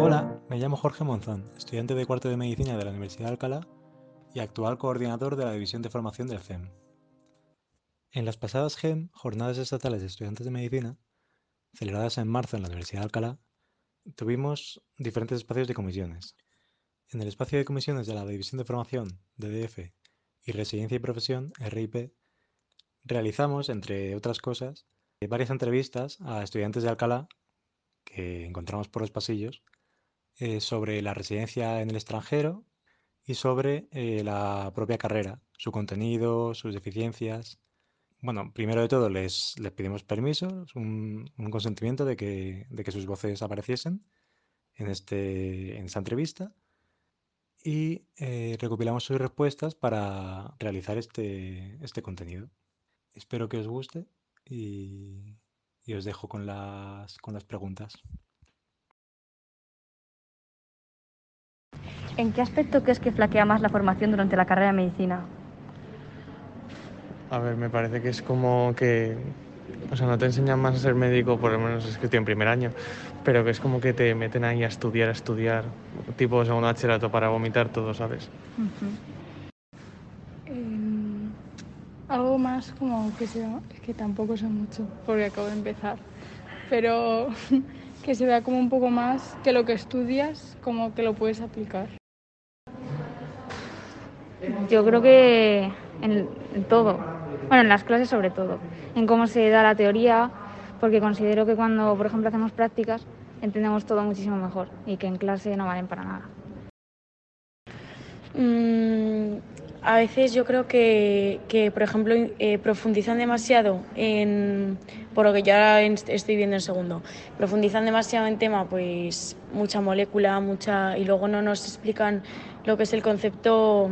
Hola, me llamo Jorge Monzón, estudiante de cuarto de Medicina de la Universidad de Alcalá y actual coordinador de la División de Formación del CEM. En las pasadas GEM, Jornadas Estatales de Estudiantes de Medicina, celebradas en marzo en la Universidad de Alcalá, tuvimos diferentes espacios de comisiones. En el espacio de comisiones de la División de Formación, DDF, y Residencia y Profesión, RIP, realizamos, entre otras cosas, varias entrevistas a estudiantes de Alcalá que encontramos por los pasillos eh, sobre la residencia en el extranjero y sobre eh, la propia carrera, su contenido, sus deficiencias. Bueno, primero de todo les, les pedimos permiso, un, consentimiento de que, sus voces apareciesen en, este, en esta entrevista y eh, recopilamos sus respuestas para realizar este, este contenido. Espero que os guste y, y os dejo con las, con las preguntas. ¿En qué aspecto crees que flaquea más la formación durante la carrera de medicina? A ver, me parece que es como que, o sea, no te enseñan más a ser médico, por lo menos es que estoy en primer año, pero que es como que te meten ahí a estudiar, a estudiar, tipo segundo bachillerato para vomitar todo, ¿sabes? Em, algo más como que se es que tampoco sé mucho porque acabo de empezar, pero que se vea como un poco más que lo que estudias, como que lo puedes aplicar. Yo creo que en, en todo, bueno, en las clases sobre todo, en cómo se da la teoría, porque considero que cuando, por ejemplo, hacemos prácticas, entendemos todo muchísimo mejor y que en clase no valen para nada. Mm, a veces yo creo que, que, por ejemplo, eh, profundizan demasiado en, por lo que yo ahora estoy viendo en segundo, profundizan demasiado en tema, pues mucha molécula, mucha, y luego no nos explican lo que es el concepto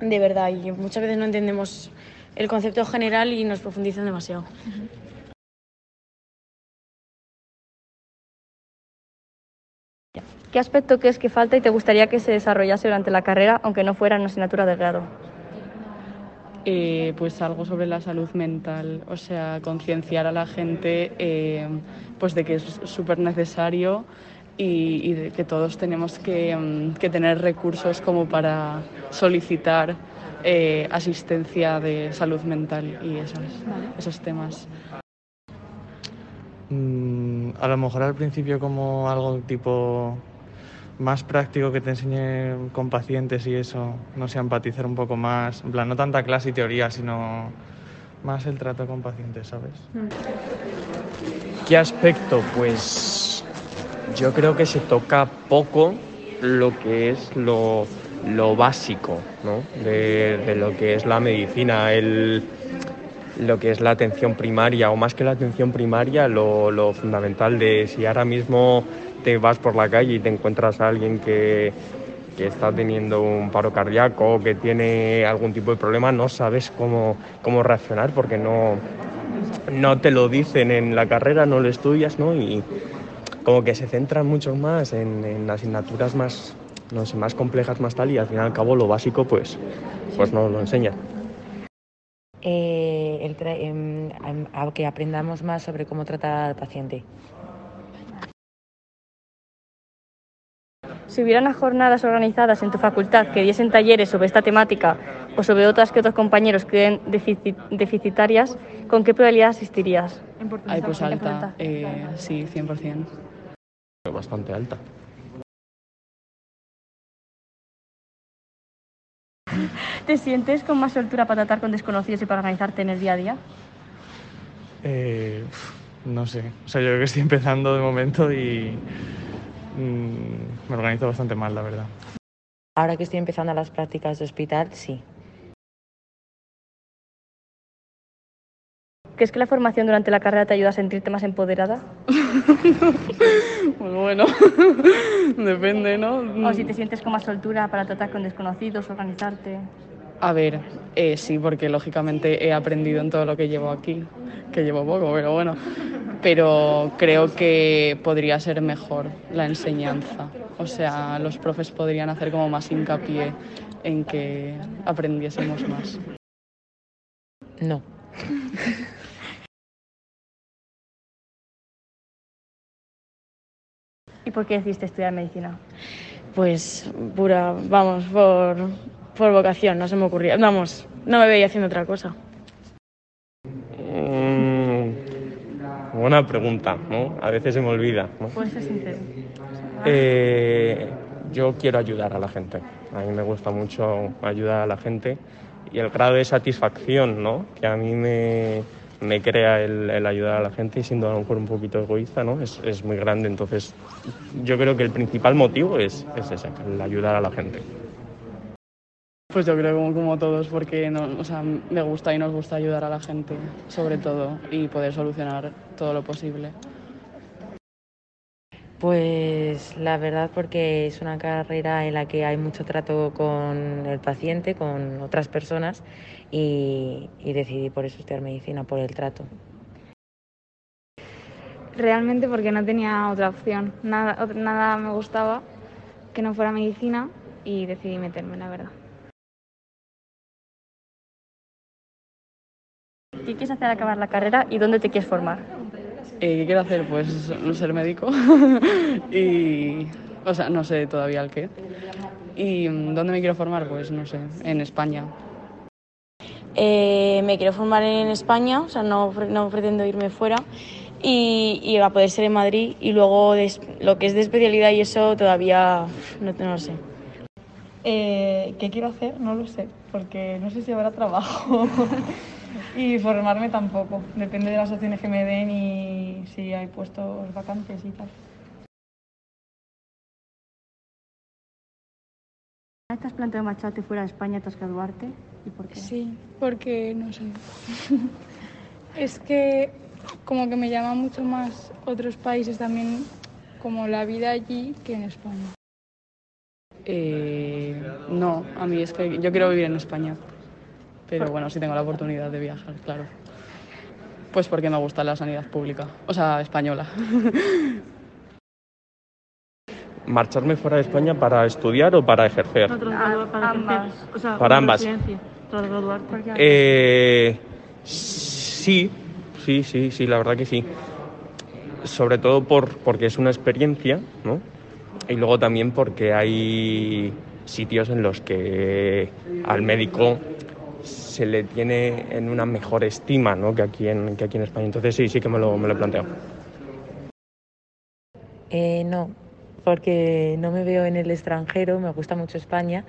de verdad y muchas veces no entendemos el concepto general y nos profundizan demasiado. ¿Qué aspecto crees que falta y te gustaría que se desarrollase durante la carrera, aunque no fuera una asignatura de grado? eh, pues algo sobre la salud mental, o sea, concienciar a la gente eh, pues de que es súper necesario y, y de que todos tenemos que, mm, que tener recursos como para solicitar eh, asistencia de salud mental y esas, esos temas. Mm, a lo mejor al principio como algo tipo más práctico que te enseñe con pacientes y eso, no sé, empatizar un poco más, en plan, no tanta clase y teoría, sino más el trato con pacientes, ¿sabes? ¿Qué aspecto? Pues yo creo que se toca poco lo que es lo, lo básico ¿no? de, lo que es la medicina, el, lo que es la atención primaria, o más que la atención primaria, lo, lo fundamental de si ahora mismo te vas por la calle y te encuentras a alguien que, que está teniendo un paro cardíaco que tiene algún tipo de problema, no sabes cómo, cómo reaccionar porque no, no te lo dicen en la carrera, no lo estudias, ¿no? Y como que se centran mucho más en, en asignaturas más, no sé, más complejas, más tal, y al fin y al cabo lo básico, pues, pues no lo enseñan. Eh, el em, em, a que aprendamos más sobre cómo tratar al paciente. Si hubiera unas jornadas organizadas en tu facultad que diesen talleres sobre esta temática o sobre otras que otros compañeros creen deficit- deficitarias, ¿con qué probabilidad asistirías? Ay, pues alta, eh, sí, 100%. Bastante alta. ¿Te sientes con más soltura para tratar con desconocidos y para organizarte en el día a día? Eh, no sé, o sea, yo creo que estoy empezando de momento y mm, me organizo bastante mal, la verdad. Ahora que estoy empezando las prácticas de hospital, sí. ¿Crees que la formación durante la carrera te ayuda a sentirte más empoderada? Pues bueno, depende, ¿no? ¿O si te sientes con más soltura para tratar con desconocidos, organizarte? A ver, eh, sí, porque lógicamente he aprendido en todo lo que llevo aquí, que llevo poco, pero bueno. pero creo que podría ser mejor la enseñanza. O sea, los profes podrían hacer como más hincapié en que aprendiésemos más. No. por qué decidiste estudiar medicina? Pues pura, vamos, por, por vocación, no se me ocurría. Vamos, no me veía haciendo otra cosa. Mm, buena pregunta, ¿no? A veces se me olvida. ¿no? Puedes ser sincero. Eh, yo quiero ayudar a la gente. A mí me gusta mucho ayudar a la gente y el grado de satisfacción ¿no? que a mí me, me crea el, el ayudar a la gente, y siendo a lo mejor un poquito egoísta, ¿no? es, es muy grande. Entonces, yo creo que el principal motivo es, es ese, el ayudar a la gente. Pues yo creo como, como todos, porque no, o sea, me gusta y nos gusta ayudar a la gente, sobre todo, y poder solucionar todo lo posible. Pues la verdad porque es una carrera en la que hay mucho trato con el paciente, con otras personas y, y decidí por eso estudiar medicina, por el trato. Realmente porque no tenía otra opción. Nada, nada me gustaba que no fuera medicina y decidí meterme, la verdad. ¿Qué quieres hacer al acabar la carrera y dónde te quieres formar? Eh, ¿Qué quiero hacer? Pues ser médico y, o sea, no sé todavía el qué. ¿Y dónde me quiero formar? Pues no sé, en España. Eh, me quiero formar en España, o sea, no, no pretendo irme fuera. Y, y va a poder ser en Madrid. Y luego de lo que es de especialidad y eso todavía no, no lo sé. Eh, ¿Qué quiero hacer? No lo sé, porque no sé si habrá trabajo. y formarme tampoco. Depende de las opciones que me den y si hay puestos vacantes y tal. ¿Te has planteado marcharte fuera de España tras graduarte? ¿Y por qué? Sí, porque no sé. es que como que me llama mucho más otros países también, como la vida allí, que en España. Eh, no, a mí es que yo quiero vivir en España. Pero bueno, si tengo la oportunidad de viajar, claro. Pues porque me gusta la sanidad pública, o sea, española. ¿Marcharme fuera de España para estudiar o para ejercer? No, para ambas. ejercer, o sea, Para ambas. residencia, tras graduarte. Eh, sí, sí, sí, sí, la verdad que sí. Sobre todo por, porque es una experiencia, ¿no? Y luego también porque hay sitios en los que al médico se le tiene en una mejor estima, ¿no? Que aquí en, que aquí en España. Entonces sí, sí que me lo, me lo he planteado. Eh, no, porque no me veo en el extranjero, me gusta mucho España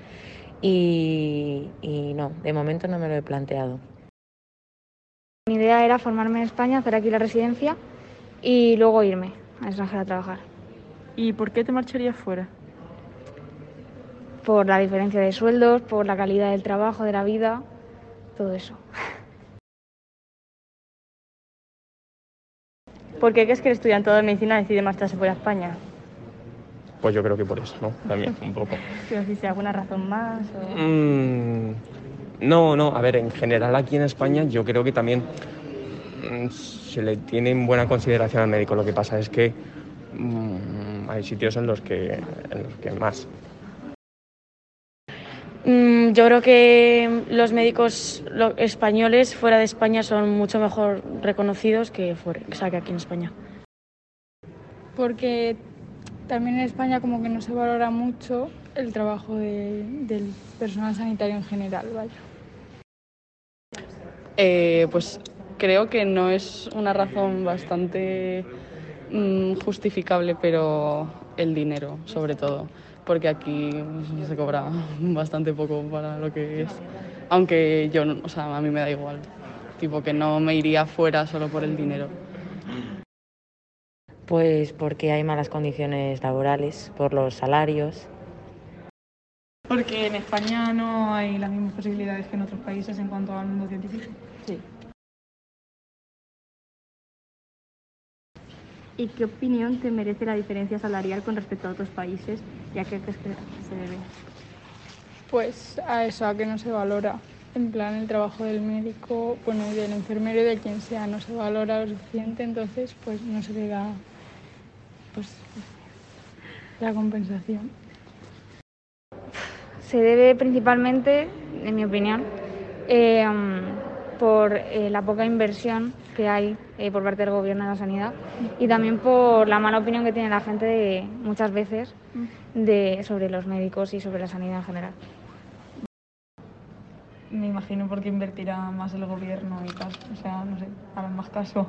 y, y no, de momento no me lo he planteado. Mi idea era formarme en España, hacer aquí la residencia y luego irme al extranjero a trabajar. ¿Y por qué te marcharías fuera? Por la diferencia de sueldos, por la calidad del trabajo, de la vida, todo eso. ¿Por qué crees que el estudiante de medicina decide marcharse fuera de España? Pues yo creo que por eso, ¿no? También, un poco. Decir, si alguna razón más o... Mm, no, no, a ver, en general aquí en España yo creo que también mm, se le tiene en buena consideración al médico. Lo que pasa es que mm, hay sitios en los que, en los que más. Mm, yo creo que los médicos españoles fuera de España son mucho mejor reconocidos que, fuera, o sea, que aquí en España. Porque también en España como que no se valora mucho el trabajo de- del personal sanitario en general, vaya. Eh, pues creo que no es una razón bastante justificable, pero el dinero, sobre todo, porque aquí se cobra bastante poco para lo que es. Aunque yo, no- o sea, a mí me da igual, tipo que no me iría fuera solo por el dinero. Pues porque hay malas condiciones laborales, por los salarios. Porque en España no hay las mismas posibilidades que en otros países en cuanto al mundo científico. Sí. ¿Y qué opinión te merece la diferencia salarial con respecto a otros países? ¿Y a qué crees que se debe? Pues a eso, a que no se valora. en plan el trabajo del médico, bueno, y del enfermero y de quien sea, no se valora lo suficiente, entonces pues no se le da pues, la compensación. Se debe principalmente, en mi opinión, eh, por eh, la poca inversión que hay eh, por parte del gobierno en la sanidad y también por la mala opinión que tiene la gente de, muchas veces de, sobre los médicos y sobre la sanidad en general. Me imagino porque invertirá más el gobierno y tal, o sea, no sé, harán más caso.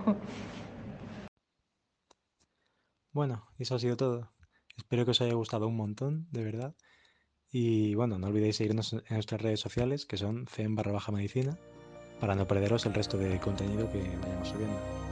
Bueno, eso ha sido todo. Espero que os haya gustado un montón, de verdad. Y bueno, no olvidéis seguirnos en nuestras redes sociales, que son cem barra baja medicina, para no perderos el resto de contenido que vayamos subiendo.